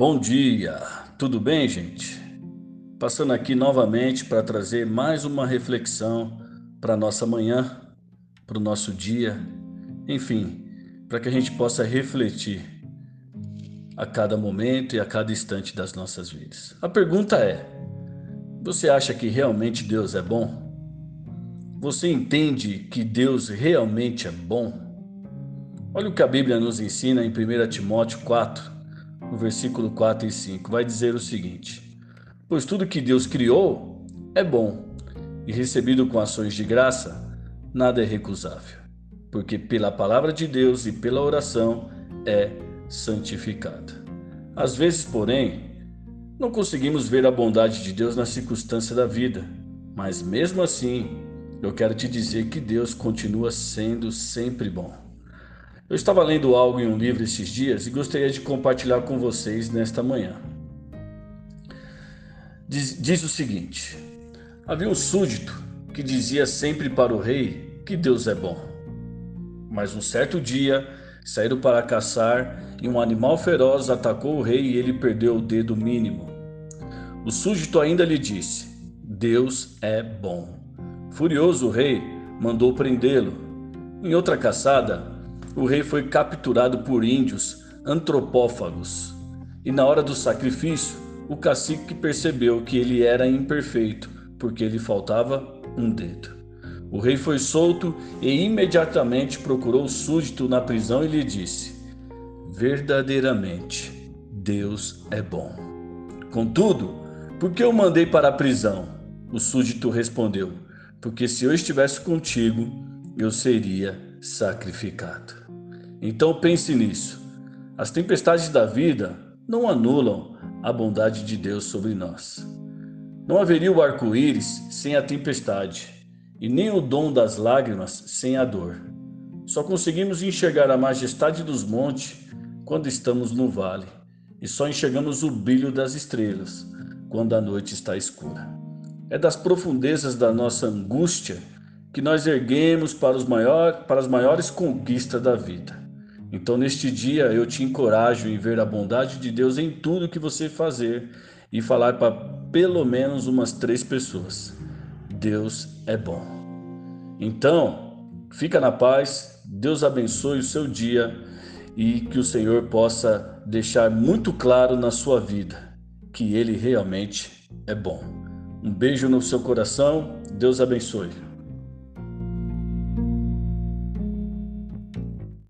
Bom dia, tudo bem, gente? Passando aqui novamente para trazer mais uma reflexão para nossa manhã, para o nosso dia, enfim, para que a gente possa refletir a cada momento e a cada instante das nossas vidas. A pergunta é: você acha que realmente Deus é bom? Você entende que Deus realmente é bom? Olha o que a Bíblia nos ensina em 1 Timóteo 4, no versículo 4 e 5. Vai dizer o seguinte: Pois tudo que Deus criou é bom, e recebido com ações de graça, nada é recusável, porque pela palavra de Deus e pela oração é santificada. Às vezes, porém, não conseguimos ver a bondade de Deus na circunstância da vida, mas mesmo assim, eu quero te dizer que Deus continua sendo sempre bom. Eu estava lendo algo em um livro esses dias e gostaria de compartilhar com vocês nesta manhã. Diz, diz, o seguinte: Havia um súdito que dizia sempre para o rei que Deus é bom. Mas um certo dia saíram para caçar e um animal feroz atacou o rei e ele perdeu o dedo mínimo. O súdito ainda lhe disse: Deus é bom. Furioso o rei mandou prendê-lo. Em outra caçada, o rei foi capturado por índios antropófagos. E na hora do sacrifício, o cacique percebeu que ele era imperfeito, porque lhe faltava um dedo. O rei foi solto e imediatamente procurou o súdito na prisão e lhe disse: Verdadeiramente, Deus é bom. Contudo, por que eu mandei para a prisão? O súdito respondeu: Porque se eu estivesse contigo, eu seria sacrificado. Então pense nisso. As tempestades da vida não anulam a bondade de Deus sobre nós. Não haveria o arco-íris sem a tempestade, e nem o dom das lágrimas sem a dor. Só conseguimos enxergar a majestade dos montes quando estamos no vale, e só enxergamos o brilho das estrelas quando a noite está escura. É das profundezas da nossa angústia que nós erguemos para, os maior, para as maiores conquistas da vida. Então, neste dia, eu te encorajo em ver a bondade de Deus em tudo que você fazer e falar para pelo menos umas três pessoas: Deus é bom. Então, fica na paz, Deus abençoe o seu dia e que o Senhor possa deixar muito claro na sua vida que Ele realmente é bom. Um beijo no seu coração, Deus abençoe.